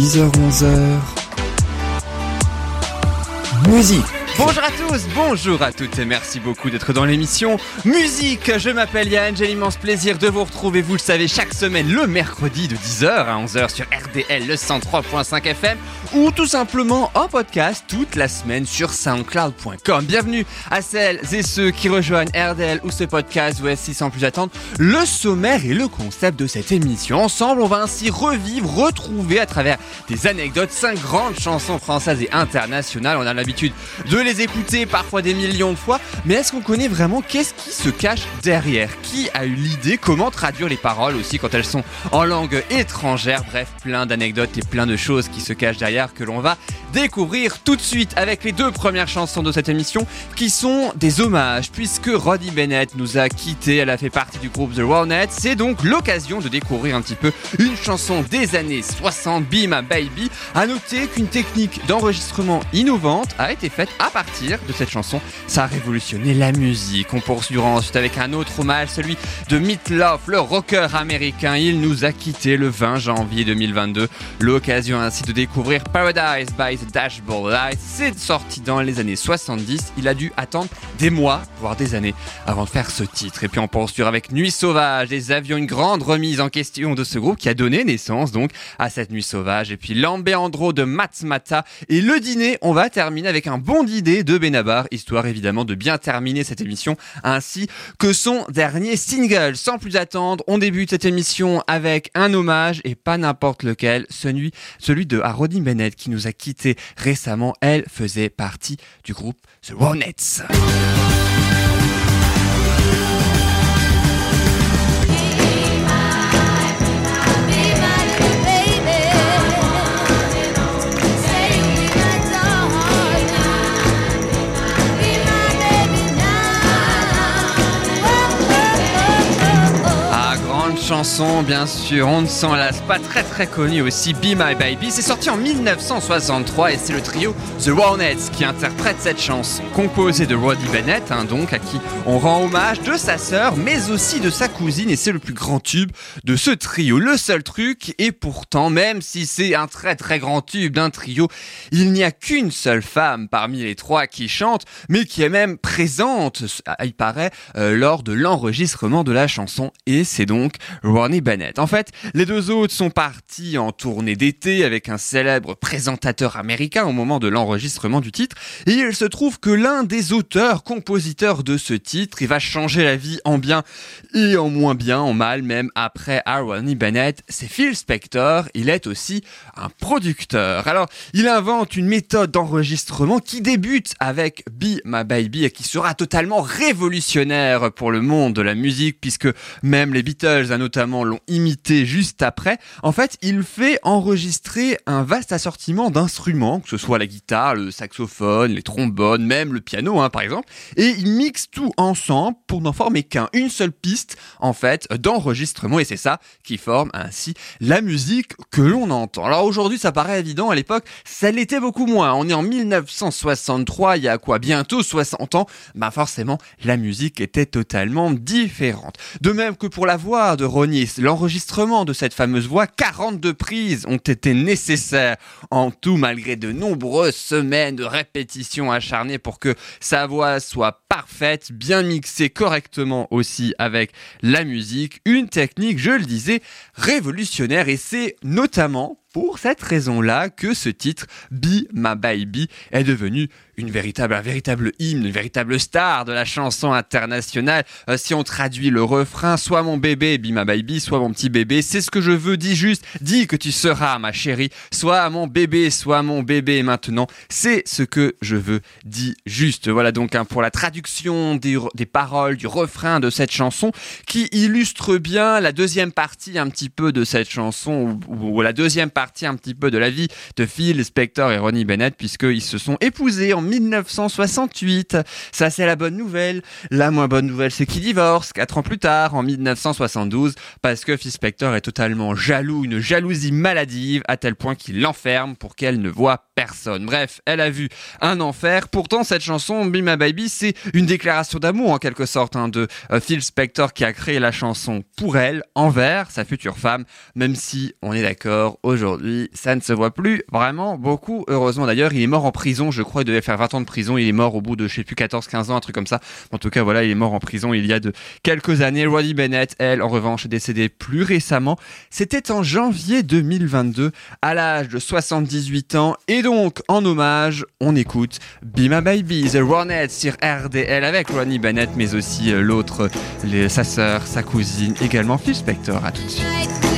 10h-11h Musique Bonjour à tous, bonjour à toutes et merci beaucoup d'être dans l'émission Musique. Je m'appelle Yann, j'ai l'immense plaisir de vous retrouver, vous le savez, chaque semaine le mercredi de 10h à 11h sur RDL le 103.5 FM ou tout simplement en podcast toute la semaine sur soundcloud.com. Bienvenue à celles et ceux qui rejoignent RDL ou ce podcast. Voici sans plus attendre le sommaire et le concept de cette émission. Ensemble, on va ainsi revivre, retrouver à travers des anecdotes cinq grandes chansons françaises et internationales. On a l'habitude de les écouter parfois des millions de fois, mais est-ce qu'on connaît vraiment qu'est-ce qui se cache derrière? Qui a eu l'idée? Comment traduire les paroles aussi quand elles sont en langue étrangère? Bref, plein d'anecdotes et plein de choses qui se cachent derrière que l'on va découvrir tout de suite avec les deux premières chansons de cette émission qui sont des hommages puisque Roddy Bennett nous a quittés, elle a fait partie du groupe The Ronettes, c'est donc l'occasion de découvrir un petit peu une chanson des années 60, Be Baby. À noter qu'une technique d'enregistrement innovante a été faite à partir de cette chanson. Ça a révolutionné la musique. On poursuivra ensuite avec un autre hommage, celui de Meatloaf, le rocker américain. Il nous a quittés le 20 janvier 2022. L'occasion ainsi de découvrir Paradise by the Dashboard Light. C'est sorti dans les années 70. Il a dû attendre des mois, voire des années, avant de faire ce titre. Et puis on poursuivra avec Nuit Sauvage. Les avions, une grande remise en question de ce groupe qui a donné naissance donc à cette Nuit Sauvage. Et puis Lambéandro de Matmata. Et le dîner, on va terminer avec un bon d'idée de Benabar, histoire évidemment de bien terminer cette émission ainsi que son dernier single. Sans plus attendre, on débute cette émission avec un hommage et pas n'importe lequel, celui, celui de Roddy Bennett qui nous a quittés récemment. Elle faisait partie du groupe The Ronettes. Chanson, bien sûr, on ne s'en lasse pas, très très connu aussi, Be My Baby. C'est sorti en 1963 et c'est le trio The Ronettes qui interprète cette chanson, composée de Roddy Bennett, hein, donc à qui on rend hommage de sa sœur, mais aussi de sa cousine, et c'est le plus grand tube de ce trio. Le seul truc, et pourtant, même si c'est un très très grand tube d'un trio, il n'y a qu'une seule femme parmi les trois qui chante, mais qui est même présente, il paraît, euh, lors de l'enregistrement de la chanson, et c'est donc Ronnie Bennett. En fait, les deux autres sont partis en tournée d'été avec un célèbre présentateur américain au moment de l'enregistrement du titre, et il se trouve que l'un des auteurs, compositeurs de ce titre, il va changer la vie en bien et en moins bien, en mal même après Ronnie Bennett, c'est Phil Spector, il est aussi un producteur. Alors, il invente une méthode d'enregistrement qui débute avec Be My Baby et qui sera totalement révolutionnaire pour le monde de la musique puisque même les Beatles hein, notamment l'ont imité juste après. En fait, il fait enregistrer un vaste assortiment d'instruments, que ce soit la guitare, le saxophone, les trombones, même le piano hein, par exemple, et il mixe tout ensemble pour n'en former qu'un, une seule piste en fait d'enregistrement et c'est ça qui forme ainsi la musique que l'on entend. Alors aujourd'hui ça paraît évident, à l'époque ça l'était beaucoup moins. On est en 1963, il y a quoi bientôt 60 ans, bah forcément la musique était totalement différente. De même que pour la voix de L'enregistrement de cette fameuse voix, 42 prises ont été nécessaires en tout malgré de nombreuses semaines de répétitions acharnées pour que sa voix soit parfaite, bien mixée correctement aussi avec la musique. Une technique, je le disais, révolutionnaire. Et c'est notamment pour cette raison-là que ce titre Be My Baby est devenu une véritable, un véritable hymne, une véritable star de la chanson internationale. Euh, si on traduit le refrain, soit mon bébé, be my baby, soit mon petit bébé, c'est ce que je veux, dis juste, dis que tu seras ma chérie, soit mon bébé, soit mon bébé maintenant, c'est ce que je veux, dis juste. Voilà donc hein, pour la traduction des, des paroles, du refrain de cette chanson, qui illustre bien la deuxième partie un petit peu de cette chanson, ou, ou la deuxième partie un petit peu de la vie de Phil Spector et Ronnie Bennett, puisqu'ils se sont épousés en 1968. Ça, c'est la bonne nouvelle. La moins bonne nouvelle, c'est qu'ils divorcent quatre ans plus tard, en 1972, parce que Phil Spector est totalement jaloux, une jalousie maladive, à tel point qu'il l'enferme pour qu'elle ne voit personne. Bref, elle a vu un enfer. Pourtant, cette chanson, Be My Baby, c'est une déclaration d'amour en quelque sorte hein, de euh, Phil Spector qui a créé la chanson pour elle, envers sa future femme, même si on est d'accord, aujourd'hui, ça ne se voit plus vraiment beaucoup. Heureusement d'ailleurs, il est mort en prison, je crois, il devait faire 20 ans de prison, il est mort au bout de, je sais plus, 14, 15 ans, un truc comme ça. En tout cas, voilà, il est mort en prison il y a de quelques années. Roddy Bennett, elle, en revanche, est décédée plus récemment. C'était en janvier 2022, à l'âge de 78 ans. Et en hommage, on écoute Be My Baby, The Ronettes sur RDL avec Ronnie Bennett, mais aussi euh, l'autre, sa sœur, sa cousine, également Phil Spector. À tout de suite.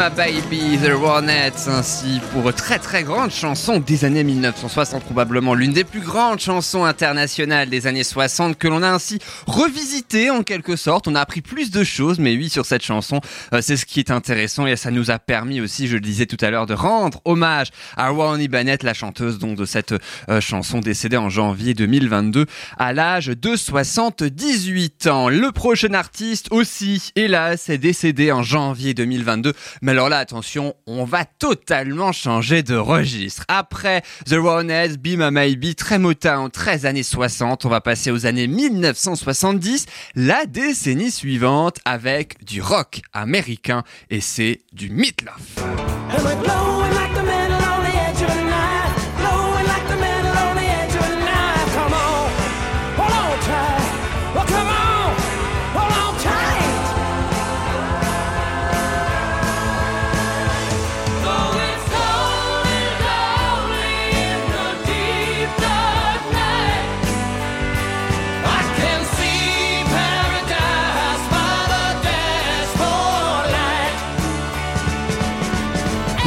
My Baby, The Ronettes, ainsi pour très très grande chanson des années 1960, probablement l'une des plus grandes chansons internationales des années 60 que l'on a ainsi revisité en quelque sorte. On a appris plus de choses, mais oui, sur cette chanson, euh, c'est ce qui est intéressant et ça nous a permis aussi, je le disais tout à l'heure, de rendre hommage à Ronnie Bennett, la chanteuse donc de cette euh, chanson décédée en janvier 2022 à l'âge de 78 ans. Le prochain artiste aussi, hélas, est décédé en janvier 2022 mais alors là, attention, on va totalement changer de registre. Après The Ronettes, Be My Maybe, très motin, 13 années 60, on va passer aux années 1970, la décennie suivante avec du rock américain et c'est du Meatloaf.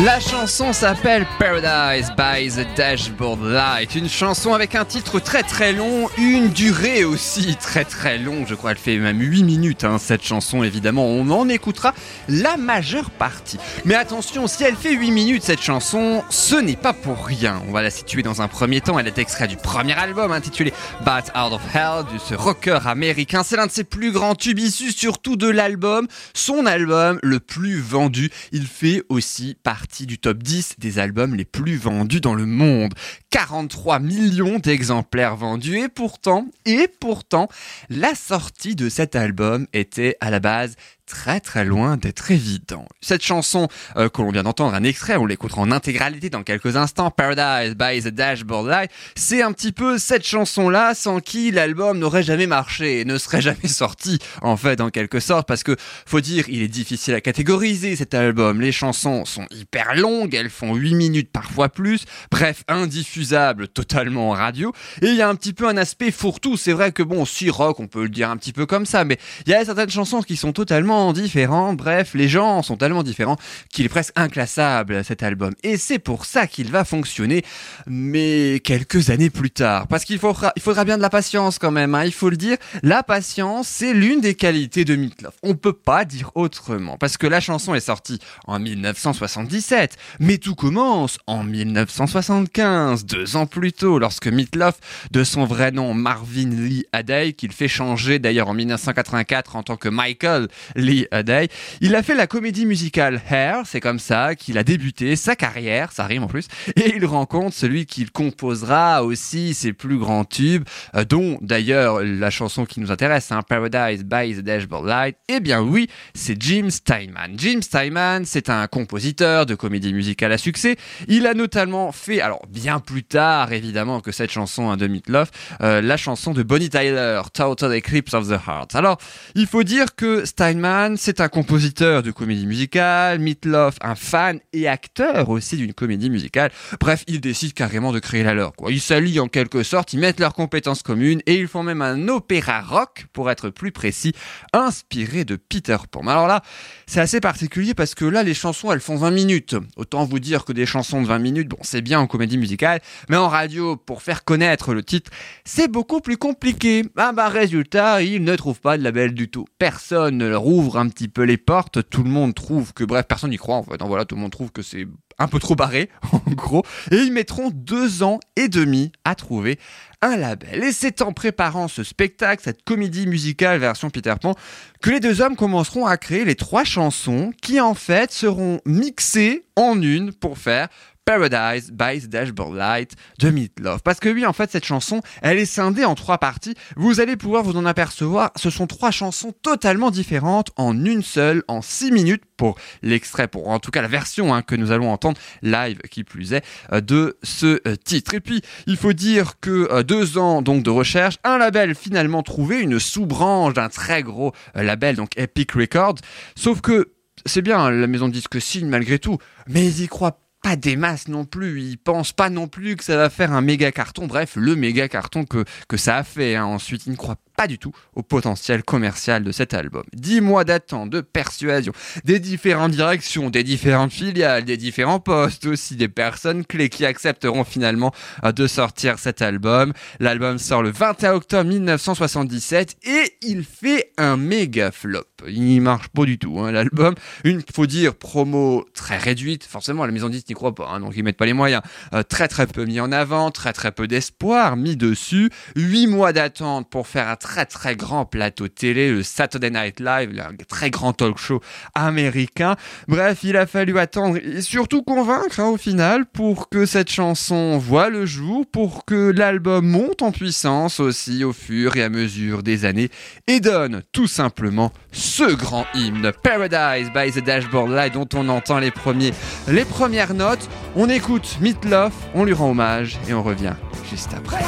La chanson s'appelle Paradise by the Dashboard Light, une chanson avec un titre très très long, une durée aussi très très longue, je crois elle fait même 8 minutes hein, cette chanson évidemment, on en écoutera la majeure partie. Mais attention, si elle fait 8 minutes cette chanson, ce n'est pas pour rien, on va la situer dans un premier temps, elle est extraite du premier album intitulé Bat Out of Hell de ce rocker américain, c'est l'un de ses plus grands tubes issus surtout de l'album, son album le plus vendu, il fait aussi partie du top 10 des albums les plus vendus dans le monde. 43 millions d'exemplaires vendus et pourtant, et pourtant, la sortie de cet album était à la base très très loin d'être évident. Cette chanson euh, que l'on vient d'entendre, un extrait, on l'écoutera en intégralité dans quelques instants, Paradise by the Dashboard Light, c'est un petit peu cette chanson-là sans qui l'album n'aurait jamais marché et ne serait jamais sorti, en fait, en quelque sorte, parce que, faut dire, il est difficile à catégoriser cet album. Les chansons sont hyper longues, elles font 8 minutes, parfois plus, bref, indiffusables totalement en radio, et il y a un petit peu un aspect fourre-tout, c'est vrai que bon, si rock, on peut le dire un petit peu comme ça, mais il y a certaines chansons qui sont totalement différents, bref, les gens sont tellement différents qu'il est presque inclassable cet album. Et c'est pour ça qu'il va fonctionner, mais quelques années plus tard. Parce qu'il faudra, bien de la patience quand même, hein, il faut le dire. La patience, c'est l'une des qualités de Meatloaf. On peut pas dire autrement. Parce que la chanson est sortie en 1977, mais tout commence en 1975, deux ans plus tôt, lorsque Meatloaf, de son vrai nom Marvin Lee Adey, qu'il fait changer d'ailleurs en 1984 en tant que Michael Lee Day. Il a fait la comédie musicale Hair, c'est comme ça qu'il a débuté sa carrière, ça rime en plus, et il rencontre celui qu'il composera aussi ses plus grands tubes, euh, dont d'ailleurs la chanson qui nous intéresse, hein, Paradise by the Dashboard Light. Eh bien oui, c'est Jim Steinman. Jim Steinman, c'est un compositeur de comédie musicale à succès. Il a notamment fait, alors bien plus tard évidemment que cette chanson hein, de Meatloaf, euh, la chanson de Bonnie Tyler, Total Eclipse of the Heart. Alors, il faut dire que Steinman c'est un compositeur de comédie musicale, Meatloaf, un fan et acteur aussi d'une comédie musicale. Bref, ils décident carrément de créer la leur. Ils s'allient en quelque sorte, ils mettent leurs compétences communes et ils font même un opéra rock, pour être plus précis, inspiré de Peter Pan. Alors là, c'est assez particulier parce que là, les chansons, elles font 20 minutes. Autant vous dire que des chansons de 20 minutes, bon, c'est bien en comédie musicale, mais en radio, pour faire connaître le titre, c'est beaucoup plus compliqué. Ah bah, résultat, ils ne trouvent pas de label du tout. Personne ne leur ouvre un petit peu les portes. Tout le monde trouve que, bref, personne n'y croit en fait. Donc voilà, tout le monde trouve que c'est un peu trop barré, en gros. Et ils mettront deux ans et demi à trouver un label. Et c'est en préparant ce spectacle, cette comédie musicale version Peter Pan, que les deux hommes commenceront à créer les trois chansons qui en fait seront mixées en une pour faire Paradise by Dashboard Light de Meatloaf. Parce que oui, en fait, cette chanson, elle est scindée en trois parties. Vous allez pouvoir vous en apercevoir. Ce sont trois chansons totalement différentes en une seule, en six minutes pour l'extrait, pour en tout cas la version hein, que nous allons entendre live, qui plus est, euh, de ce euh, titre. Et puis, il faut dire que euh, deux ans donc de recherche, un label finalement trouvé, une sous-branche d'un très gros label, donc Epic Records. Sauf que c'est bien, la maison de disque signe malgré tout, mais ils y croient pas des masses non plus. Ils pensent pas non plus que ça va faire un méga carton. Bref, le méga carton que, ça a fait. Hein. Ensuite, ils ne croient pas du tout au potentiel commercial de cet album. Dix mois d'attente, de persuasion, des différentes directions, des différentes filiales, des différents postes aussi, des personnes clés qui accepteront finalement euh, de sortir cet album. L'album sort le 21 octobre 1977 et il fait un méga flop. Il marche pas du tout, hein, l'album. Une, faut dire, promo très réduite. Forcément, la maison 10 n'y croit pas, hein, donc ils mettent pas les moyens. Euh, très très peu mis en avant, très très peu d'espoir mis dessus. Huit mois d'attente pour faire un très très grand plateau télé, le Saturday Night Live, un très grand talk show américain. Bref, il a fallu attendre et surtout convaincre hein, au final pour que cette chanson voit le jour, pour que l'album monte en puissance aussi au fur et à mesure des années et donne tout simplement ce grand hymne Paradise by the Dashboard Light dont on entend les premiers les premières notes. On écoute Meat Love, on lui rend hommage et on revient juste après.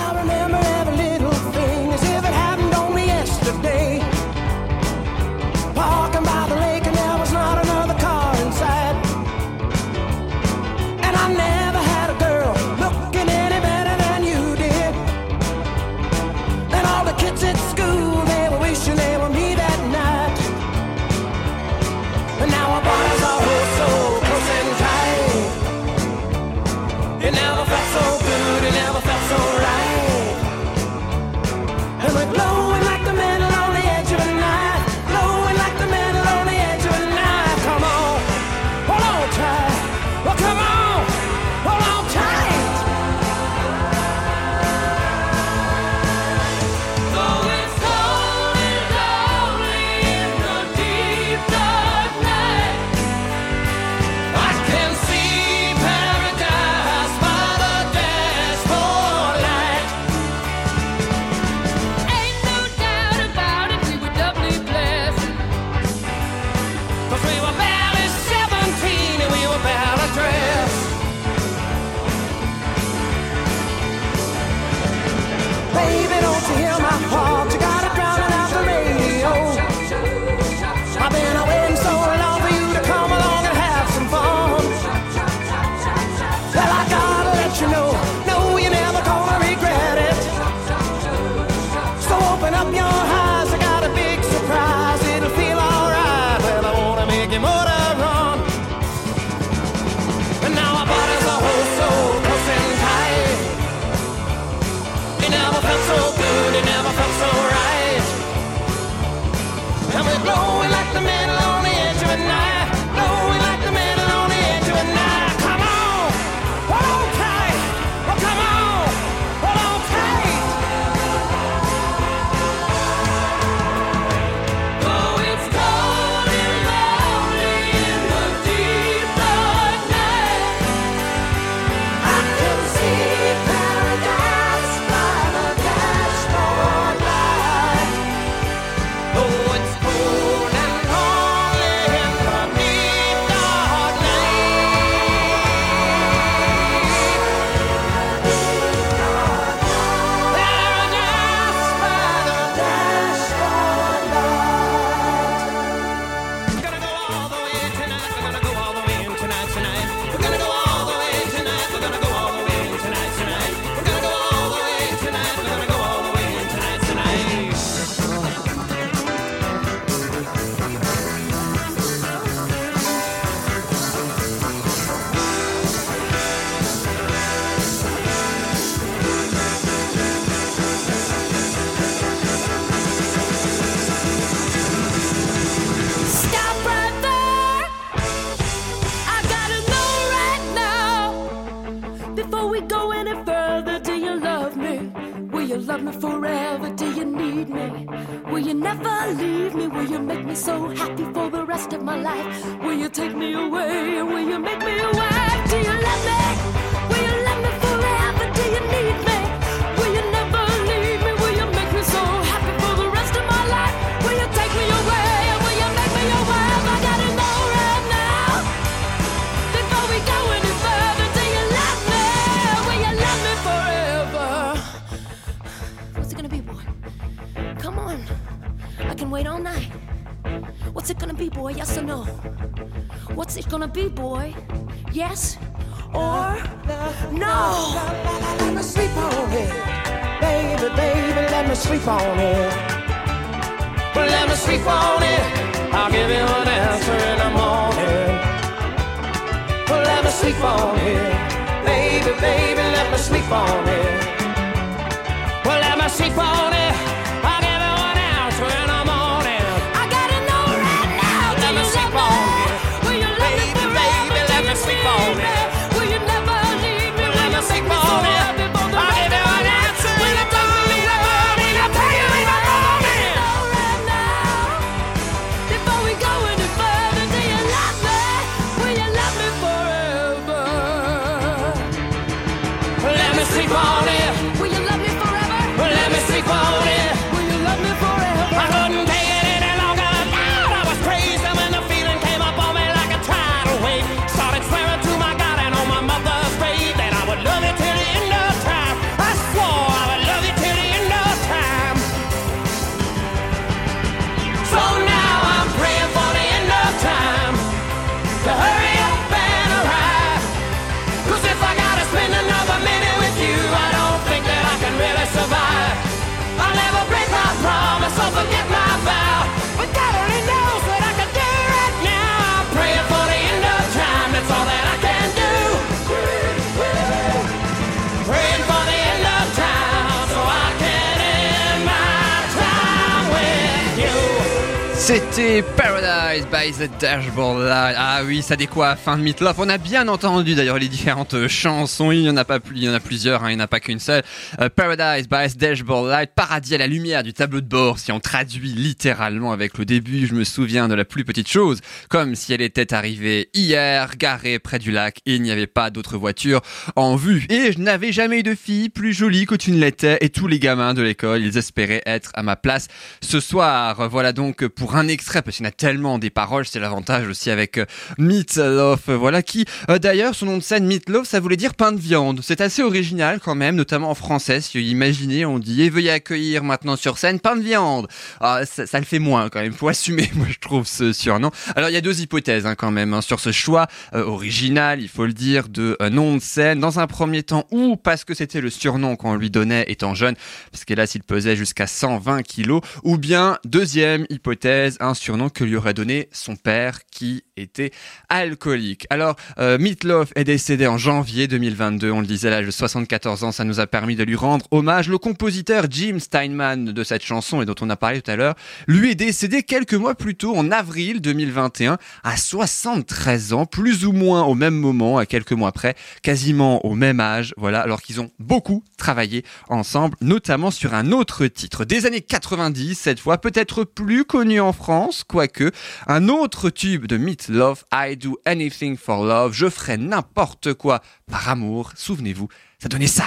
C'était Paradise by the Dashboard Light. Ah oui, ça décoiffe, fin de Meatloaf. On a bien entendu d'ailleurs les différentes chansons. Il y en a pas plus, il y en a plusieurs, hein, il n'y en a pas qu'une seule. Euh, Paradise by the Dashboard Light, paradis à la lumière du tableau de bord. Si on traduit littéralement avec le début, je me souviens de la plus petite chose, comme si elle était arrivée hier, garée près du lac, et il n'y avait pas d'autre voiture en vue. Et je n'avais jamais eu de fille plus jolie que tu ne l'étais, et tous les gamins de l'école, ils espéraient être à ma place ce soir. Voilà donc pour un extrait, parce qu'il y en a tellement des paroles, c'est l'avantage aussi avec euh, Meatloaf, euh, voilà, qui euh, d'ailleurs, son nom de scène Meatloaf, ça voulait dire pain de viande. C'est assez original quand même, notamment en français, si vous imaginez, on dit, et veuillez accueillir maintenant sur scène pain de viande. Ah, ça, le fait moins quand même, faut assumer, moi je trouve ce surnom. Alors il y a deux hypothèses hein, quand même hein, sur ce choix original, il faut le dire, de nom de scène. Dans un premier temps, ou parce que c'était le surnom qu'on lui donnait étant jeune, parce que là s'il pesait jusqu'à 120 kilos, ou bien deuxième hypothèse, un surnom que lui aurait donné son père qui était alcoolique. Alors euh, Meatloaf est décédé en janvier 2022, on le disait à l'âge de 74 ans, ça nous a permis de lui rendre hommage. Le compositeur Jim Steinman de cette chanson et dont on a parlé tout à l'heure, lui est décédé quelques mois plus tôt, en avril 2021, à 73 ans, plus ou moins au même moment, à quelques mois près, quasiment au même âge, voilà, alors qu'ils ont beaucoup travaillé ensemble, notamment sur un autre titre des années 90, cette fois peut-être plus connu en France, quoique, un autre tube de Meat Love, I Do Anything for Love, je ferai n'importe quoi par amour, souvenez-vous, ça donnait ça.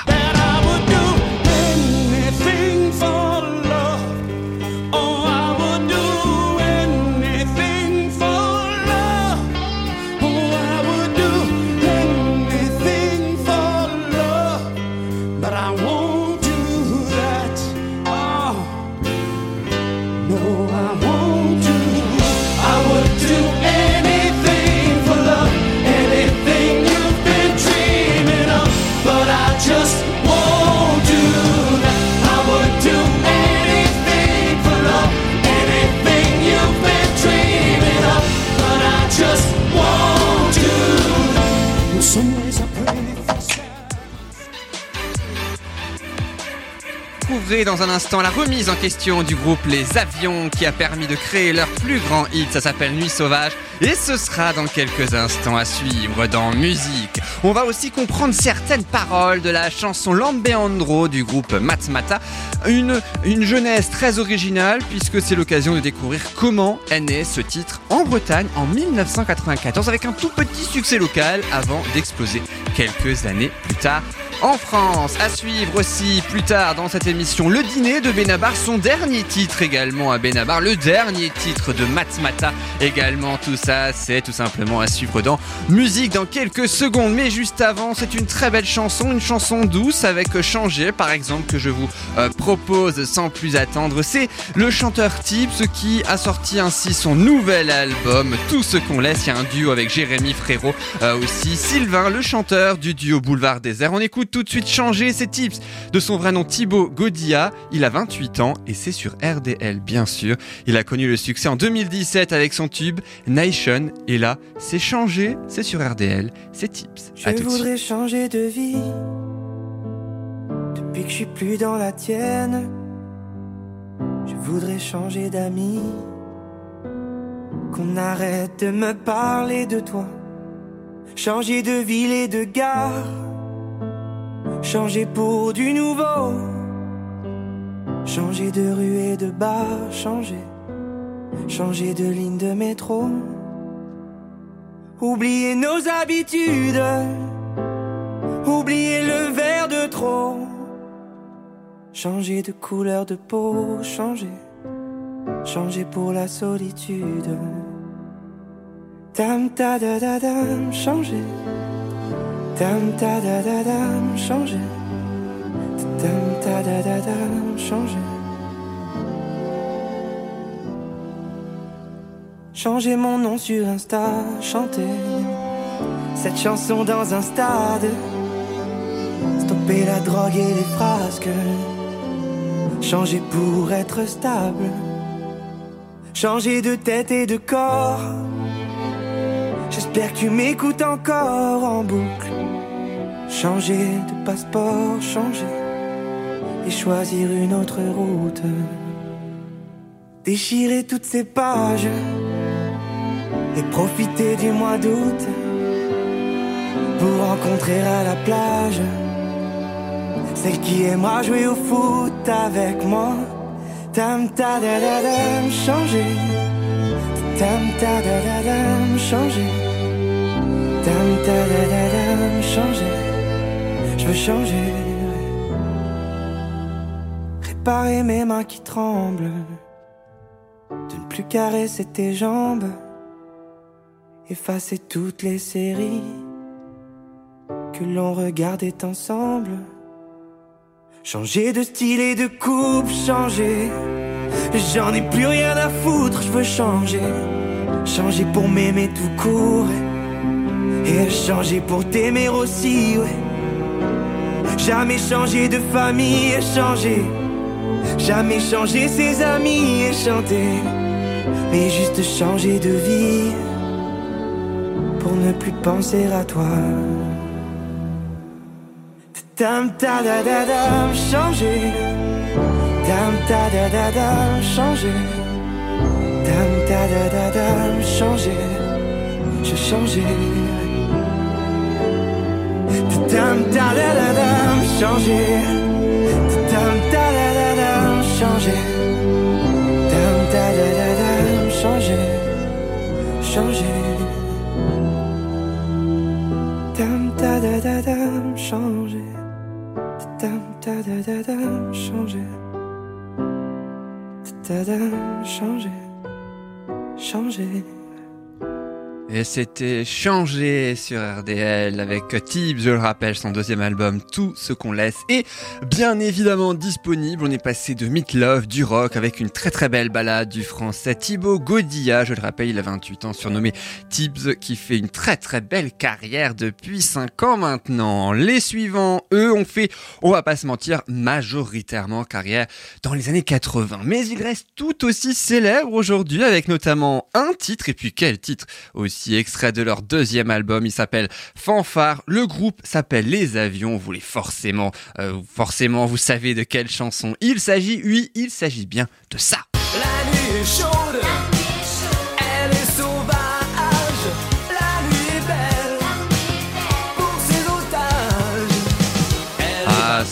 Retrouverez dans un instant la remise en question du groupe Les Avions qui a permis de créer leur plus grand hit, ça s'appelle Nuit Sauvage. Et ce sera dans quelques instants à suivre dans Musique. On va aussi comprendre certaines paroles de la chanson Lambeandro du groupe Matmata. Une, une jeunesse très originale puisque c'est l'occasion de découvrir comment est né ce titre en Bretagne en 1994 avec un tout petit succès local avant d'exploser quelques années plus tard en France. À suivre aussi plus tard dans cette émission le dîner de Benabar, son dernier titre également à Benabar, le dernier titre de Matmata également. Tout ça, c'est tout simplement à suivre dans musique dans quelques secondes. Mais juste avant, c'est une très belle chanson, une chanson douce avec Changer par exemple que je vous euh, propose sans plus attendre. C'est le chanteur Tips qui a sorti ainsi son nouvel album Tout ce qu'on laisse. Il y a un duo avec Jérémy Frérot euh, aussi. Sylvain, le chanteur du duo Boulevard Désert. On écoute tout de suite changer ses tips de son vrai nom Thibaut Godia. Il a 28 ans et c'est sur RDL bien sûr. Il a connu le succès en 2017 avec son tube Nation et là c'est changé, c'est sur RDL, c'est tips. Je voudrais changer de vie depuis que je suis plus dans la tienne. Je voudrais changer d'amis, qu'on arrête de me parler de toi, changer de ville et de gare changer pour du nouveau, changer de rue et de bar, changer, changer de ligne de métro, oublier nos habitudes, oublier le verre de trop, changer de couleur de peau, changer, changer pour la solitude. Tam ta da da dam, Dam, changer. Changer. Changer mon nom sur Insta, chanter cette chanson dans un stade. Stopper la drogue et les frasques. Changer pour être stable. Changer de tête et de corps. J'espère que tu m'écoutes encore en boucle. Changer de passeport, changer et choisir une autre route. Déchirer toutes ces pages et profiter du mois d'août pour rencontrer à la plage celle qui aimera jouer au foot avec moi. Tam ta da da dam changer, tam ta changer, ta changer je veux changer. Réparer mes mains qui tremblent, de ne plus caresser tes jambes, effacer toutes les séries que l'on regardait ensemble. Changer de style et de coupe, changer. J'en ai plus rien à foutre, je veux changer. Changer pour m'aimer tout court. Et changer pour t'aimer aussi, ouais. Jamais changer de famille et changer. Jamais changer ses amis et chanter. Mais juste changer de vie. Pour ne plus penser à toi. Tam ta changer. Tam ta da da da changer. Tam ta da da da changer. Je changer. Tam ta da da da changer. Tam ta da da da changer. Tam ta da da da changer. Changer. Tam ta da da da changer. Tam ta da da changer. Ta da changer. Changer. Et c'était changé sur RDL avec Tibbs, je le rappelle, son deuxième album, Tout ce qu'on laisse, est bien évidemment disponible. On est passé de Meat Love, du rock, avec une très très belle balade du français Thibaut Godilla, je le rappelle, il a 28 ans, surnommé Tibbs, qui fait une très très belle carrière depuis 5 ans maintenant. Les suivants, eux, ont fait, on va pas se mentir, majoritairement carrière dans les années 80. Mais ils restent tout aussi célèbres aujourd'hui, avec notamment un titre, et puis quel titre aussi Extrait de leur deuxième album. Il s'appelle Fanfare. Le groupe s'appelle Les Avions. Vous voulez forcément, euh, forcément, vous savez de quelle chanson il s'agit. Oui, il s'agit bien de ça.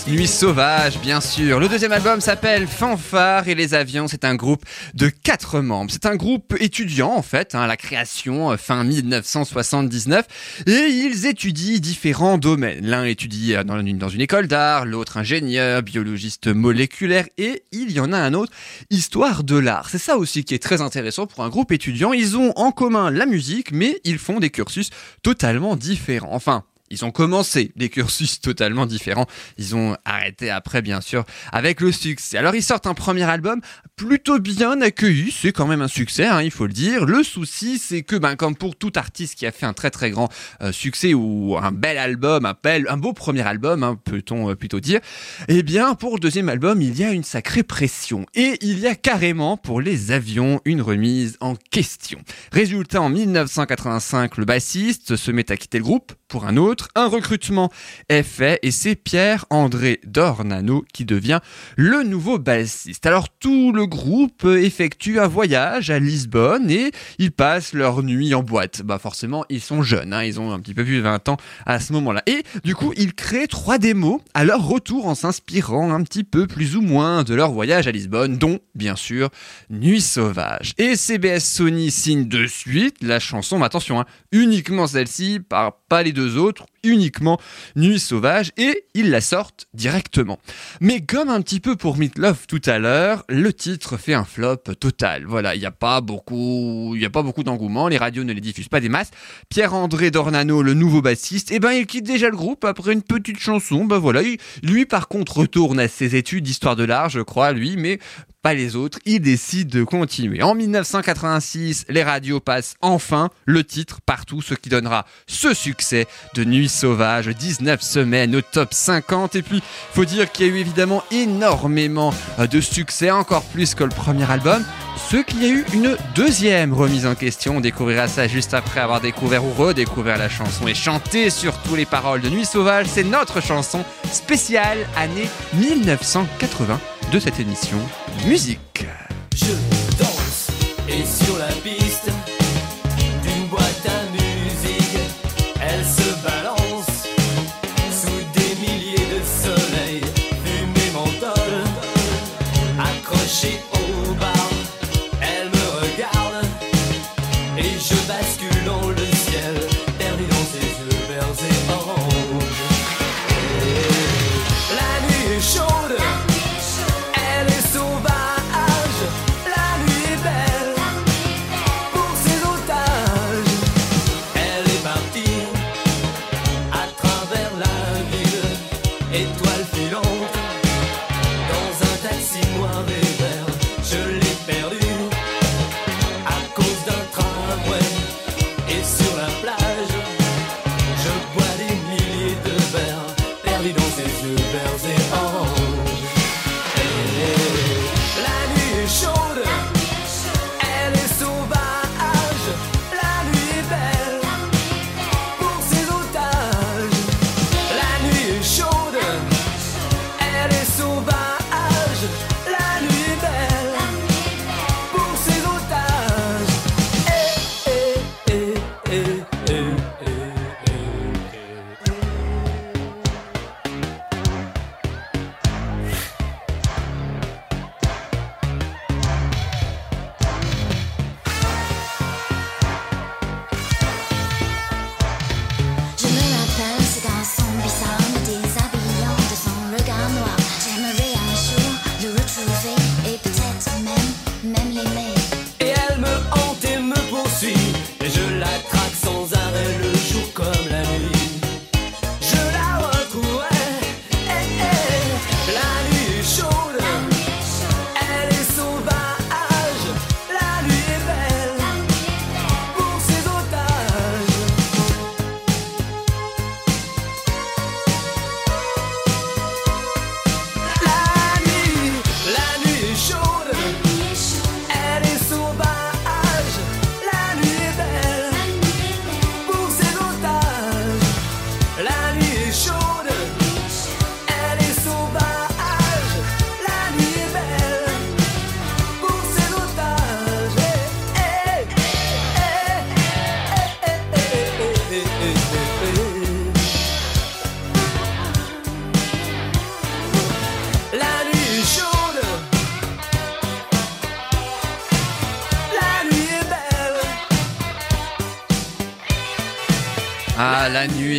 Nuit sauvage, bien sûr. Le deuxième album s'appelle Fanfare et les avions. C'est un groupe de quatre membres. C'est un groupe étudiant, en fait, hein, à la création euh, fin 1979. Et ils étudient différents domaines. L'un étudie euh, dans une, dans une école d'art, l'autre ingénieur, biologiste moléculaire. Et il y en a un autre, histoire de l'art. C'est ça aussi qui est très intéressant pour un groupe étudiant. Ils ont en commun la musique, mais ils font des cursus totalement différents. Enfin, ils ont commencé des cursus totalement différents. Ils ont arrêté après, bien sûr, avec le succès. Alors, ils sortent un premier album plutôt bien accueilli. C'est quand même un succès, hein, il faut le dire. Le souci, c'est que, ben, comme pour tout artiste qui a fait un très très grand euh, succès ou un bel album, un, bel, un beau premier album, hein, peut-on euh, plutôt dire, eh bien, pour le deuxième album, il y a une sacrée pression. Et il y a carrément, pour les avions, une remise en question. Résultat, en 1985, le bassiste se met à quitter le groupe pour un autre. Un recrutement est fait et c'est Pierre-André Dornano qui devient le nouveau bassiste. Alors tout le groupe effectue un voyage à Lisbonne et ils passent leur nuit en boîte. Bah forcément, ils sont jeunes, hein, ils ont un petit peu plus de 20 ans à ce moment-là. Et du coup, ils créent trois démos à leur retour en s'inspirant un petit peu plus ou moins de leur voyage à Lisbonne, dont bien sûr Nuit sauvage. Et CBS Sony signe de suite la chanson, mais attention, hein, uniquement celle-ci, par pas les deux autres, uniquement Nuit sauvage, et ils la sortent directement. Mais comme un petit peu pour Meat Love tout à l'heure, le titre fait un flop total. Voilà, il n'y a pas beaucoup, il a pas beaucoup d'engouement, les radios ne les diffusent pas des masses. Pierre-André Dornano, le nouveau bassiste, eh ben il quitte déjà le groupe après une petite chanson. Ben voilà, il- lui par contre retourne à ses études d'histoire de l'art, je crois, lui, mais pas les autres, il décide de continuer. En 1986, les radios passent enfin le titre partout, ce qui donnera ce succès de Nuit sauvage, 19 semaines au top 50. Et puis, faut dire qu'il y a eu évidemment énormément euh, de succès, encore plus que le premier album. Ce qu'il y a eu une deuxième remise en question. On découvrira ça juste après avoir découvert ou redécouvert la chanson et chanté surtout les paroles de Nuit sauvage. C'est notre chanson spéciale année 1980 de cette émission Musique. Je danse et sur la piste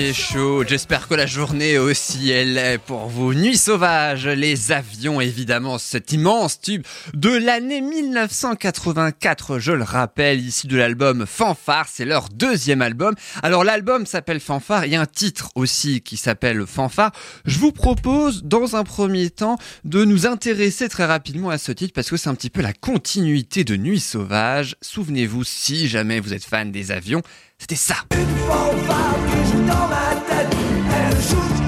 est chaude. J'espère que la journée aussi elle est pour vous. Nuit sauvage, les avions évidemment, cet immense tube de l'année 1984. Je le rappelle, ici de l'album Fanfare, c'est leur deuxième album. Alors l'album s'appelle Fanfare, il y a un titre aussi qui s'appelle Fanfare. Je vous propose dans un premier temps de nous intéresser très rapidement à ce titre parce que c'est un petit peu la continuité de Nuit sauvage. Souvenez-vous si jamais vous êtes fan des avions, c'était ça. ce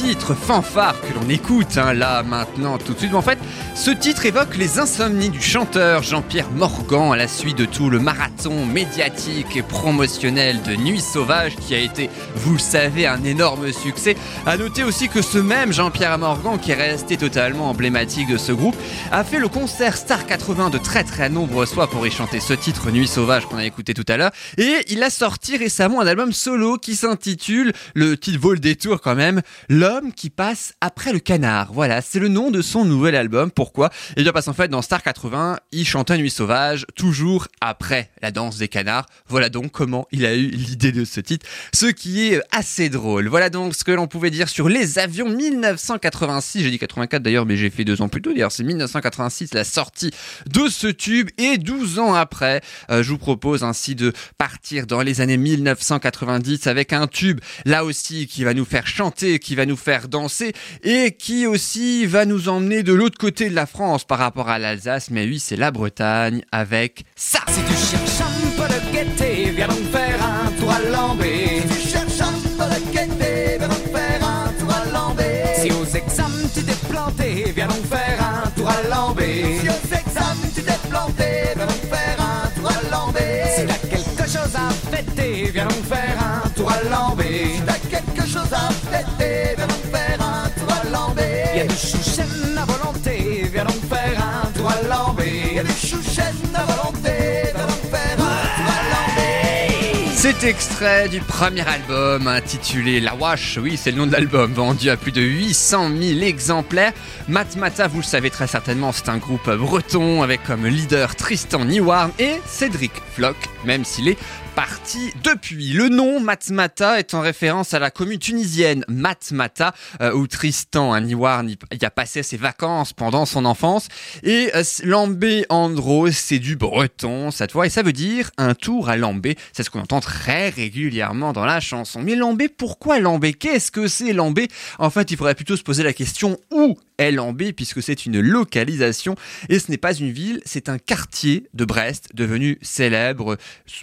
titre fanfare que l'on écoute hein, là maintenant tout de suite. En fait, ce titre évoque les insomnies du chanteur Jean-Pierre Morgan à la suite de tout le marathon médiatique et promotionnel de Nuit Sauvage qui a été, vous le savez, un énorme succès. À noter aussi que ce même Jean-Pierre Morgan, qui est resté totalement emblématique de ce groupe, a fait le concert Star 80 de très très nombreux fois pour y chanter ce titre Nuit Sauvage qu'on a écouté tout à l'heure. Et il a sorti récemment un album solo qui s'intitule, le titre vaut le détour quand même, L'homme qui passe après le canard. Voilà, c'est le nom de son nouvel album. Pourquoi Eh bien parce qu'en fait dans Star 80, il chantait Nuit Sauvage toujours après la danse des canards. Voilà donc comment il a eu l'idée de ce titre, ce qui est assez drôle. Voilà donc ce que l'on pouvait dire sur les avions 1986. J'ai dit 84 d'ailleurs, mais j'ai fait deux ans plus tôt. D'ailleurs, c'est 1986 la sortie de ce tube et 12 ans après, euh, je vous propose ainsi de partir dans les années 1990 avec un tube là aussi qui va nous faire chanter, qui va nous faire danser et qui aussi va nous emmener de l'autre côté de la France par rapport à l'Alsace. Mais oui, c'est la Bretagne avec ça. Si tu cherches un peu de gaieté, viens donc faire un tour à Lambé. Si tu cherches un peu de gaieté, viens donc faire un tour à Lambé. Si aux examens tu t'es planté, viens donc faire un tour à Lambé. Si aux examens tu t'es planté, viens donc faire un tour à Lambé. Si t'as quelque chose à fêter, viens donc faire un tour à Lambé. Si t'as quelque chose à fêter, viens donc faire un tour à Lambé. Y a du chouchen Cet extrait du premier album intitulé La Wash, oui c'est le nom de l'album, vendu à plus de 800 000 exemplaires. Matmata, vous le savez très certainement, c'est un groupe breton avec comme leader Tristan Niwarn et Cédric Floch, même s'il est parti depuis. Le nom Matmata est en référence à la commune tunisienne Matmata, euh, où Tristan à Niwarn y, a passé ses vacances pendant son enfance. Et euh, Lambé Andro, c'est du breton cette fois, et ça veut dire un tour à Lambé. C'est ce qu'on entend très régulièrement dans la chanson. Mais Lambé, pourquoi Lambé? Qu'est-ce que c'est Lambé? En fait, il faudrait plutôt se poser la question où est Lambé, puisque c'est une localisation et ce n'est pas une ville, c'est un quartier de Brest devenu célèbre,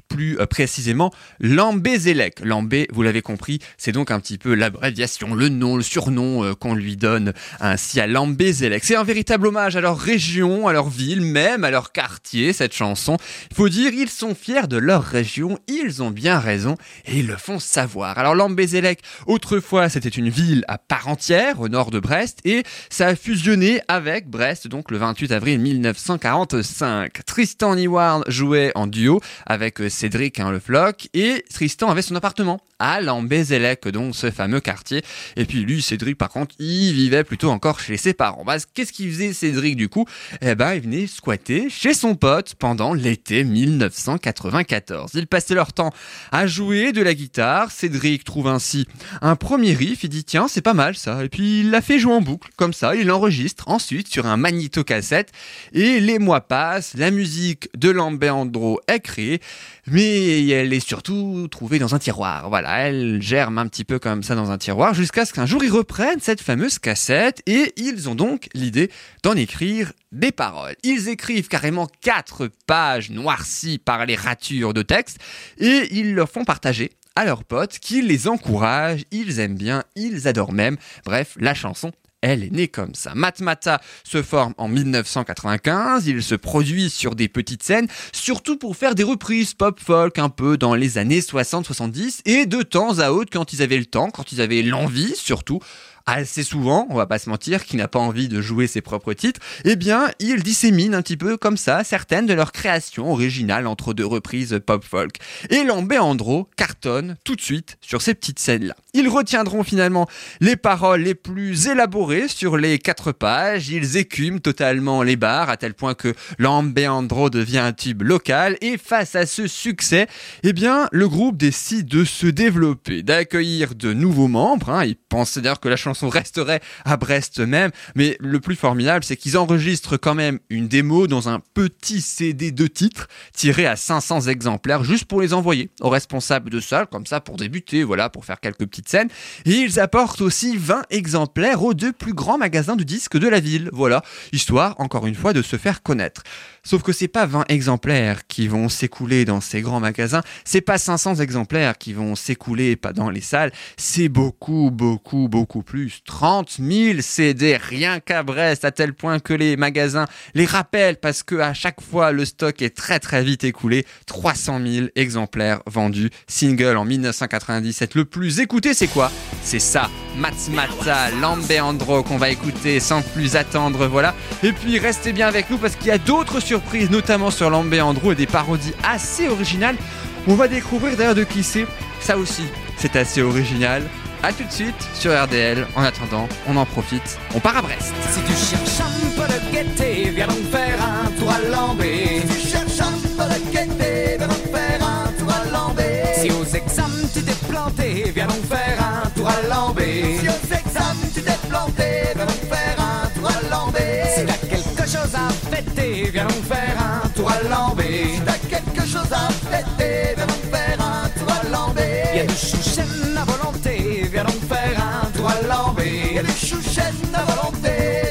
plus euh, précisément Lambé-Zélec. Lambé, vous l'avez compris, c'est donc un petit peu l'abréviation, le nom, le surnom euh, qu'on lui donne ainsi à Lambé-Zélec. C'est un véritable hommage à leur région, à leur ville, même à leur quartier, cette chanson. Il faut dire, ils sont fiers de leur région, ils ont bien raison et ils le font savoir. Alors Lambé-Zélec, autrefois, c'était une ville à part entière au nord de Brest et ça a fusionné avec Brest, donc le 28 avril 1945. Tristan Niwarn jouait en duo avec euh, Cédric Le Floch et Tristan avait son appartement à Lambézélec, donc ce fameux quartier. Et puis lui, Cédric, par contre, il vivait plutôt encore chez ses parents. Bah, Qu'est-ce qu'il faisait Cédric du coup? Eh ben, il venait squatter chez son pote pendant l'été 1994. Ils passaient leur temps à jouer de la guitare. Cédric trouve ainsi un premier riff. Il dit tiens, c'est pas mal ça. Et puis il l'a fait jouer en boucle, comme ça. Il l'enregistre ensuite sur un magnéto-cassette. Et les mois passent, la musique de Lambert Andro est créée. mais elle est surtout trouvée dans un tiroir. Voilà, elle germe un petit peu comme ça dans un tiroir jusqu'à ce qu'un jour ils reprennent cette fameuse cassette et ils ont donc l'idée d'en écrire des paroles. Ils écrivent carrément quatre pages noircies par les ratures de texte et ils leur font partager à leurs potes qui les encouragent, ils aiment bien, ils adorent même. Bref, la chanson elle est née comme ça. Matmata se forme en 1995, il se produit sur des petites scènes, surtout pour faire des reprises pop-folk un peu dans les années 60-70, et de temps à autre quand ils avaient le temps, quand ils avaient l'envie surtout, assez souvent, on va pas se mentir, qui n'a pas envie de jouer ses propres titres, eh bien, il dissémine un petit peu comme ça certaines de leurs créations originales entre deux reprises pop-folk. Et Lambé Andro cartonne tout de suite sur ces petites scènes-là. Ils retiendront finalement les paroles les plus élaborées sur les quatre pages, ils écument totalement les bars à tel point que Lambé Andro devient un tube local et face à ce succès, eh bien, le groupe décide de se développer, d'accueillir de nouveaux membres, hein. ils pensent d'ailleurs que la chanson resterait à Brest même. Mais le plus formidable, c'est qu'ils enregistrent quand même une démo dans un petit CD de titres tiré à 500 exemplaires juste pour les envoyer aux responsables de salle, comme ça pour débuter, voilà, pour faire quelques petites scènes. Et ils apportent aussi 20 exemplaires aux deux plus grands magasins de disques de la ville, voilà, histoire encore une fois de se faire connaître. Sauf que c'est pas 20 exemplaires qui vont s'écouler dans ces grands magasins, c'est pas 500 exemplaires qui vont s'écouler pas dans les salles, c'est beaucoup, beaucoup, beaucoup plus. 30 000 CD rien qu'à Brest, à tel point que les magasins les rappellent parce que à chaque fois le stock est très très vite écoulé. 300 000 exemplaires vendus. Single en 1997. Le plus écouté, c'est quoi? C'est ça. Matsmata, Lambeandro qu'on va écouter sans plus attendre. Voilà. Et puis restez bien avec nous parce qu'il y a d'autres sur notamment sur Lambé Andrew et des parodies assez originales. On va découvrir d'ailleurs de qui c'est. Ça aussi, c'est assez original. A tout de suite sur RDL. En attendant, on en profite. On part à Brest. Si tu cherches un peu de gaieté, viens donc faire un tour à Lambé. Si tu cherches un peu de gaieté, viens donc faire un tour à Lambé. Si aux examens tu t'es planté, viens donc faire un tour à Lambé. T'es planté, viens donc faire un tour à Lambé. Si t'as quelque chose à fêter, viens donc faire un tour à Lambé. Si t'as quelque chose à fêter, viens donc faire un tour à Lambé. Y a du chouchen à volonté, viens donc faire un tour à Lambé. Y a du chouchen à volonté,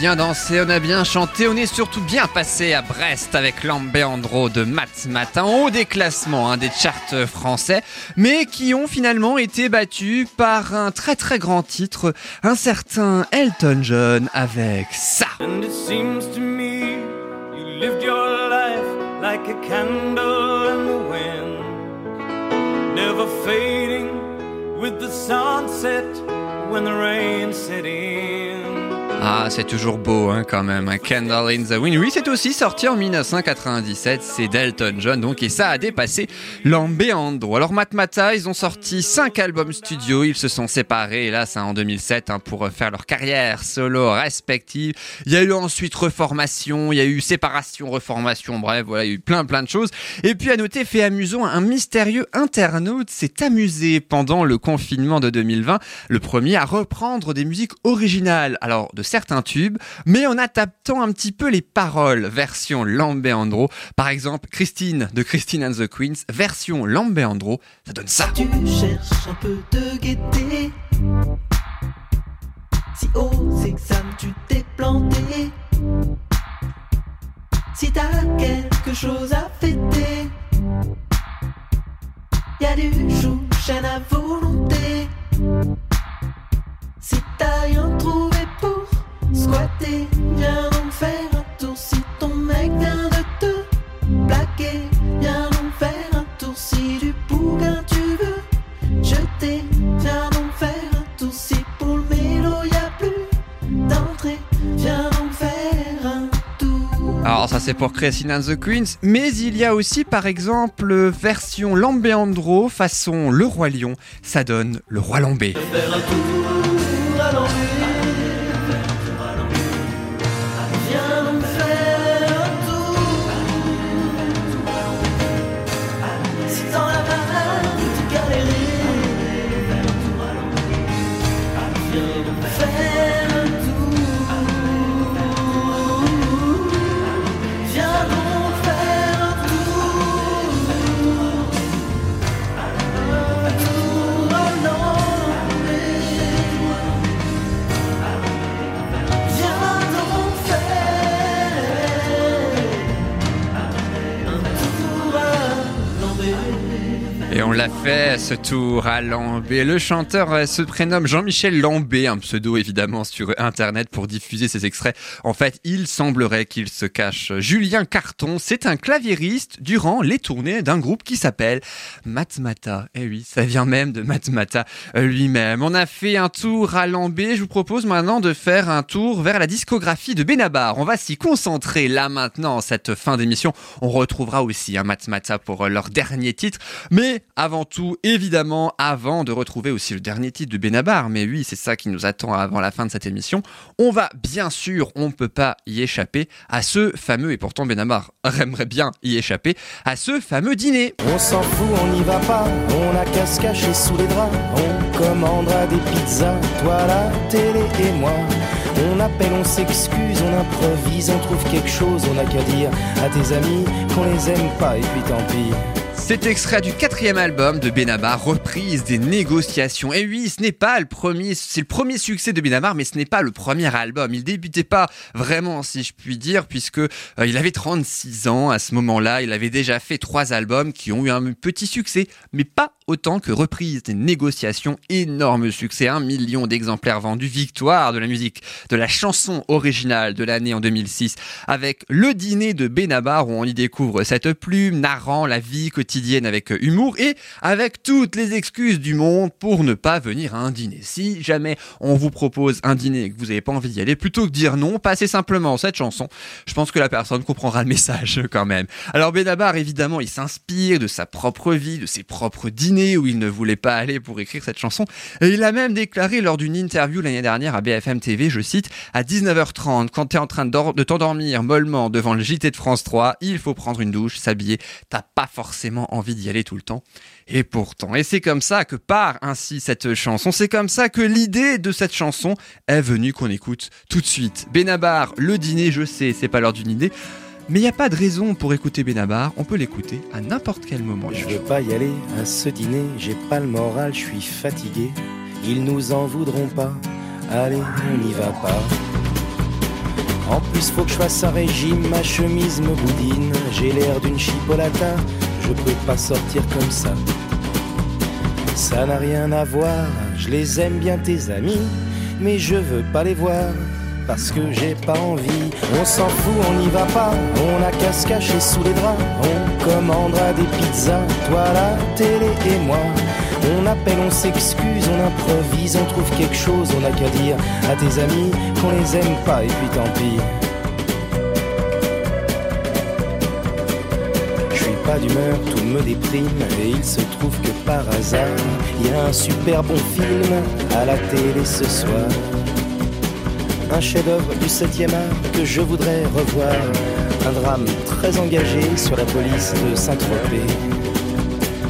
bien dansé, on a bien chanté, on est surtout bien passé à Brest avec l'Ambéandro de Matt Matin, haut des classements hein, des charts français, mais qui ont finalement été battus par un très très grand titre, un certain Elton John avec ça. Ah, c'est toujours beau hein, quand même, un Candle in the Wind. Oui, c'est aussi sorti en 1997, c'est d'Elton John, donc, et ça a dépassé l'Ambéandro. Alors, Matmata, ils ont sorti 5 albums studio, ils se sont séparés, hélas, hein, en 2007, hein, pour faire leur carrière solo respective. Il y a eu ensuite reformation, il y a eu séparation, reformation, bref, voilà, il y a eu plein plein de choses. Et puis, à noter, fait amusant, un mystérieux internaute s'est amusé pendant le confinement de 2020, le premier à reprendre des musiques originales. Alors, de certains tubes, mais en adaptant un petit peu les paroles, version Lambéandro. Par exemple, Christine de Christine and the Queens, version Lambéandro, ça donne ça. Tu cherches un peu de gaieté. Si aux examens tu t'es planté. Si t'as quelque chose à fêter. Y a du chou chêne à volonté. Si t'as rien trouvé pour squatter, viens donc faire un tour. Si ton mec vient de te plaquer, viens donc faire un tour. Si du bouquin tu veux jeter, viens donc faire un tour. Si pour le mélo y a plus d'entrée, viens donc faire un tour. Alors ça c'est pour Christine and the Queens, mais il y a aussi par exemple version Lambéandro façon Le Roi Lion, ça donne Le Roi Lambé. Faire un tour ce tour à Lambé. Le chanteur euh, se prénomme Jean-Michel Lambé, un pseudo évidemment sur internet pour diffuser ses extraits. En fait, il semblerait qu'il se cache. Julien Carton, c'est un claviériste durant les tournées d'un groupe qui s'appelle Matmata. Eh oui, ça vient même de Matmata euh, lui-même. On a fait un tour à Lambé. Je vous propose maintenant de faire un tour vers la discographie de Benabar. On va s'y concentrer là maintenant, cette fin d'émission. On retrouvera aussi un Matmata pour euh, leur dernier titre. Mais avant tout, évidemment, avant de retrouver aussi le dernier titre de Benabar, mais oui, c'est ça qui nous attend avant la fin de cette émission, on va bien sûr, on ne peut pas y échapper à ce fameux, et pourtant Benabar aimerait bien y échapper, à ce fameux dîner. On s'en fout, on n'y va pas, on a qu'à se cacher sous les draps, on commandera des pizzas, toi la télé et moi. On appelle, on s'excuse, on improvise, on trouve quelque chose, on n'a qu'à dire à tes amis qu'on les aime pas et puis tant pis. C'est extrait du quatrième album de Benabar, reprise des négociations. Et oui, ce n'est pas le premier, c'est le premier succès de Benabar, mais ce n'est pas le premier album. Il débutait pas vraiment, si je puis dire, puisque euh, il avait 36 ans à ce moment-là. Il avait déjà fait trois albums qui ont eu un petit succès, mais pas autant que reprise des négociations. Énorme succès, un million d'exemplaires vendus, victoire de la musique, de la chanson originale de l'année en 2006, avec le dîner de Benabar où on y découvre cette plume narrant la vie quotidienne avec humour et avec toutes les excuses du monde pour ne pas venir à un dîner. Si jamais on vous propose un dîner et que vous n'avez pas envie d'y aller, plutôt que dire non, passez simplement cette chanson. Je pense que la personne comprendra le message quand même. Alors Benabar, évidemment, il s'inspire de sa propre vie, de ses propres dîners où il ne voulait pas aller pour écrire cette chanson. Il a même déclaré lors d'une interview l'année dernière à BFM TV, je cite, à 19h30, quand tu es en train de t'endormir mollement devant le JT de France 3, il faut prendre une douche, s'habiller. T'as pas forcément envie d'y aller tout le temps. Et pourtant, et c'est comme ça que part ainsi cette chanson, c'est comme ça que l'idée de cette chanson est venue qu'on écoute tout de suite. Benabar, le dîner, je sais, c'est pas l'heure du dîner, mais il n'y a pas de raison pour écouter Benabar, on peut l'écouter à n'importe quel moment. Je veux pas y aller à ce dîner, j'ai pas le moral, je suis fatigué. Ils nous en voudront pas, allez, on n'y va pas. En plus, faut que je fasse un régime, ma chemise me boudine. J'ai l'air d'une chipolata, je peux pas sortir comme ça. Ça n'a rien à voir, je les aime bien tes amis, mais je veux pas les voir parce que j'ai pas envie. On s'en fout, on n'y va pas, on a qu'à se cacher sous les draps. On commandera des pizzas, toi la télé et moi. On appelle, on s'excuse, on improvise, on trouve quelque chose, on a qu'à dire à tes amis qu'on les aime pas et puis tant pis. D'humeur, tout me déprime et il se trouve que par hasard, il y a un super bon film à la télé ce soir. Un chef-d'œuvre du 7e art que je voudrais revoir. Un drame très engagé sur la police de Saint-Tropez.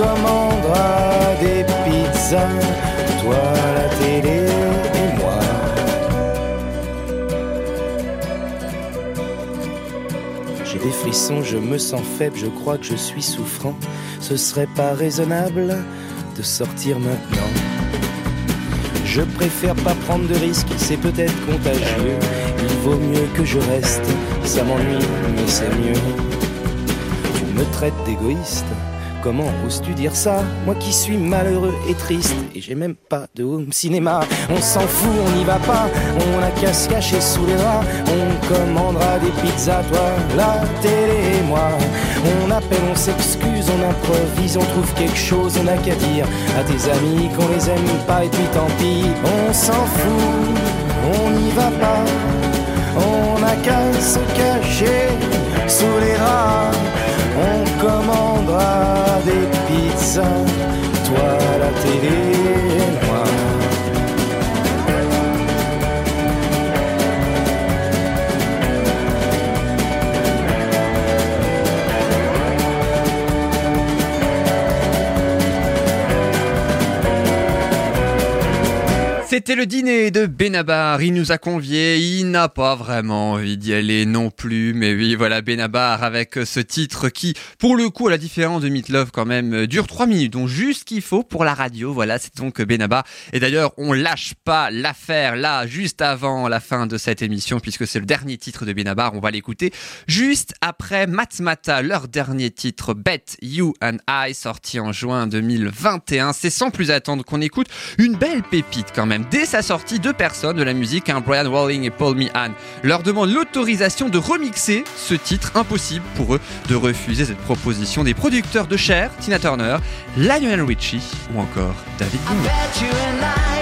Commandera des pizzas, toi la télé et moi. J'ai des frissons, je me sens faible, je crois que je suis souffrant. Ce serait pas raisonnable de sortir maintenant. Je préfère pas prendre de risques, c'est peut-être contagieux. Il vaut mieux que je reste, ça m'ennuie, mais c'est mieux. Tu me traites d'égoïste. Comment oses-tu dire ça? Moi qui suis malheureux et triste et j'ai même pas de home cinéma. On s'en fout, on n'y va pas. On a qu'à se cacher sous les draps. On commandera des pizzas, toi, la télé et moi. On appelle, on s'excuse, on improvise, on trouve quelque chose, on a qu'à dire à tes amis qu'on les aime pas et puis tant pis. On s'en fout, on n'y va pas. On a qu'à se cacher sous les draps. On commandera des pizzas, toi la télé C'était le dîner de Benabar, il nous a conviés, il n'a pas vraiment envie d'y aller non plus, mais oui voilà Benabar avec ce titre qui, pour le coup à la différence de Meat Love quand même, dure 3 minutes, donc juste ce qu'il faut pour la radio, voilà c'est donc Benabar, et d'ailleurs on lâche pas l'affaire là, juste avant la fin de cette émission, puisque c'est le dernier titre de Benabar, on va l'écouter juste après Matmata, leur dernier titre, Bet You and I, sorti en juin 2021, c'est sans plus attendre qu'on écoute une belle pépite quand même dès sa sortie, deux personnes de la musique, hein, Brian Walling et Paul Meehan, leur demandent l'autorisation de remixer ce titre. Impossible pour eux de refuser cette proposition des producteurs de Cher, Tina Turner, Lionel Richie ou encore David Gilmour.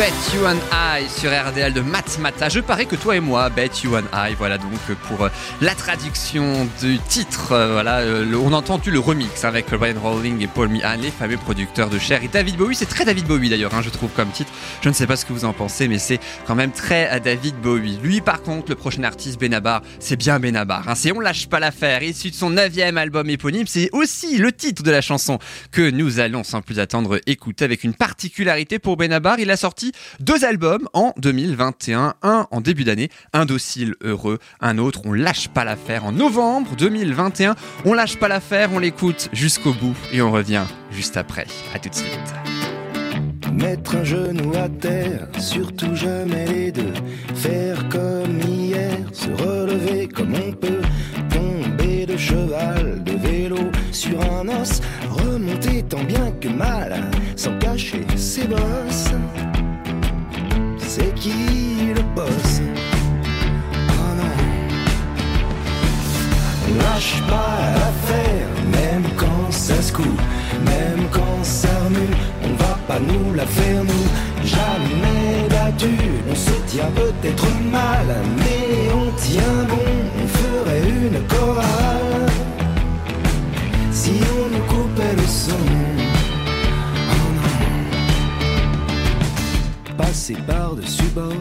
Bet You and I sur RDL de Matmata. Je parie que toi et moi, Bet You and I, voilà donc pour euh, la traduction du titre. euh, Voilà, euh, on a entendu le remix avec Ryan Rowling et Paul Meehan, les fameux producteurs de Cher et David Bowie. C'est très David Bowie d'ailleurs, hein, je trouve comme titre. Je ne sais pas ce que vous en pensez, mais c'est quand même très David Bowie. Lui, par contre, le prochain artiste Benabar, c'est bien Benabar. Hein, c'est On lâche pas l'affaire, issu de son neuvième album éponyme. C'est aussi le titre de la chanson que nous allons sans plus attendre écouter avec une particularité pour Benabar. Il a sorti deux albums en 2021, un en début d'année, un docile heureux, un autre on lâche pas l'affaire en novembre 2021. On lâche pas l'affaire, on l'écoute jusqu'au bout et on revient juste après. À tout de suite. Mettre un genou à terre, surtout jamais les deux. Faire comme hier, se relever comme on peut. Tomber de cheval, de vélo, sur un os. Remonter tant bien que mal, sans cacher ses bosses. C'est qui le boss? Oh non. On lâche pas l'affaire, même quand ça se coupe, même quand ça remue, on va pas nous la faire nous, jamais battu, on se tient peut-être mal, mais on tient bon, on ferait une chorale, Passer par-dessus bord.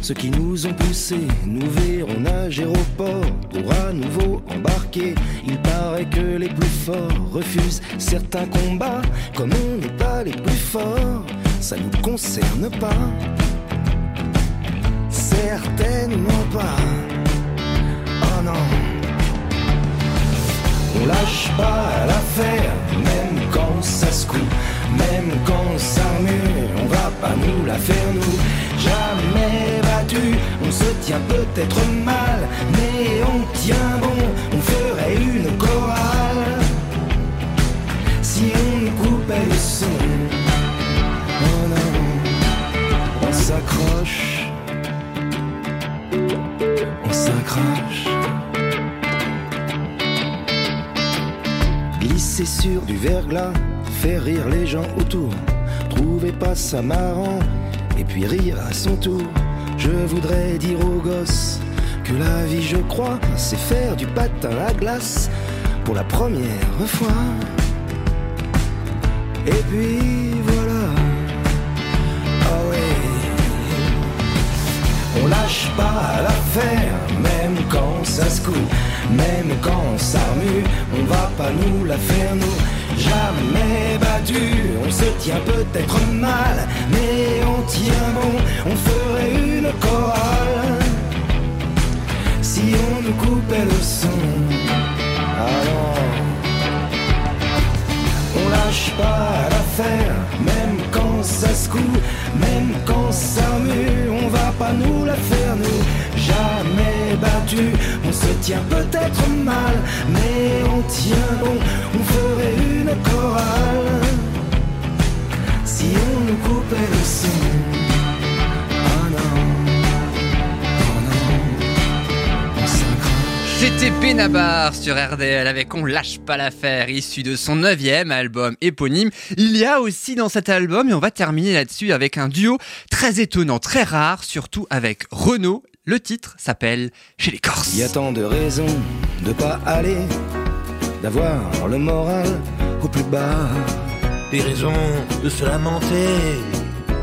Ceux qui nous ont poussés, nous verront nager au port pour à nouveau embarquer. Il paraît que les plus forts refusent certains combats. Comme on n'est pas les plus forts, ça nous concerne pas. Certainement pas. Oh non. On lâche pas l'affaire, même quand ça se coupe, même quand ça remue, on va pas nous la faire nous. Jamais battu, on se tient peut-être mal, mais on tient bon, on ferait une chorale. Si on coupait le son, oh non, on s'accroche, on s'accroche. Glisser sur du verglas, faire rire les gens autour. Trouvez pas ça marrant, et puis rire à son tour. Je voudrais dire aux gosses que la vie, je crois, c'est faire du patin à glace pour la première fois. Et puis voilà. Ah ouais. On lâche pas l'affaire, même quand ça se coupe, même quand ça remue, on va pas nous la faire nous. Jamais battu, on se tient peut-être mal, mais on tient bon, on ferait une chorale. Si on nous coupait le son, alors on lâche pas l'affaire, même quand ça se coupe, même quand ça remue, on va pas nous la faire nous. Jamais on se tient peut-être mal, mais on tient on ferait une chorale. Si on nous coupait le son, ah s'accroche. C'était Benabar sur RDL avec On lâche pas l'affaire, issu de son neuvième album éponyme. Il y a aussi dans cet album, et on va terminer là-dessus avec un duo très étonnant, très rare, surtout avec Renaud. Le titre s'appelle Chez les Corses. Il y a tant de raisons de pas aller, d'avoir le moral au plus bas. Des raisons de se lamenter.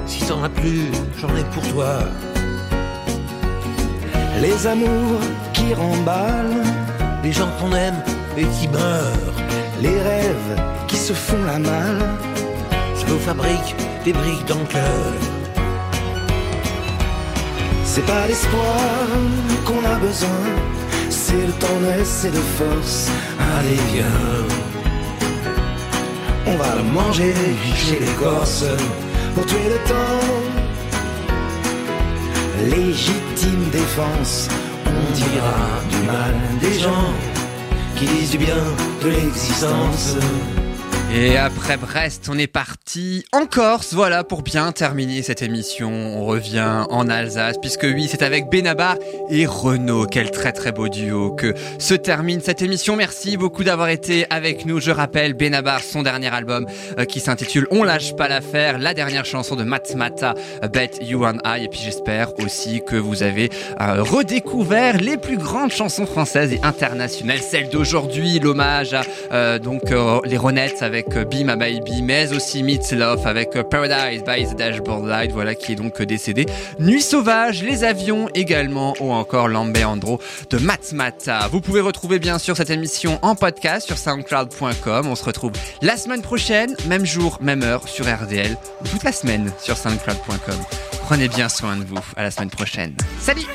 Si t'en as plus, j'en ai pour toi. Les amours qui remballent, Les gens qu'on aime et qui meurent. les rêves qui se font la malle. Ça nous fabrique des briques dans le cœur. C'est pas l'espoir qu'on a besoin, c'est de tendresse et de force. Allez, viens. On va le manger chez les Corses pour tuer le temps. Légitime défense, on dira du mal des gens qui disent du bien de l'existence. Et après Brest, on est parti en Corse, voilà, pour bien terminer cette émission. On revient en Alsace, puisque oui, c'est avec Benabar et Renaud. Quel très très beau duo que se termine cette émission. Merci beaucoup d'avoir été avec nous. Je rappelle, Benabar, son dernier album euh, qui s'intitule On lâche pas l'affaire, la dernière chanson de Matmata, Bet You and I. Et puis j'espère aussi que vous avez euh, redécouvert les plus grandes chansons françaises et internationales, celles d'aujourd'hui, l'hommage à euh, donc euh, les Ronettes avec euh, Be My Baby, mais aussi Meets Love avec euh, Paradise by the Dashboard Light, voilà qui est donc euh, décédé. Nuit sauvage, les avions également, ou encore Lambeandro de Matmata. Vous pouvez retrouver bien sûr cette émission en podcast sur soundcloud.com. On se retrouve la semaine prochaine, même jour, même heure sur RDL, toute la semaine sur soundcloud.com. Prenez bien soin de vous. À la semaine prochaine. Salut!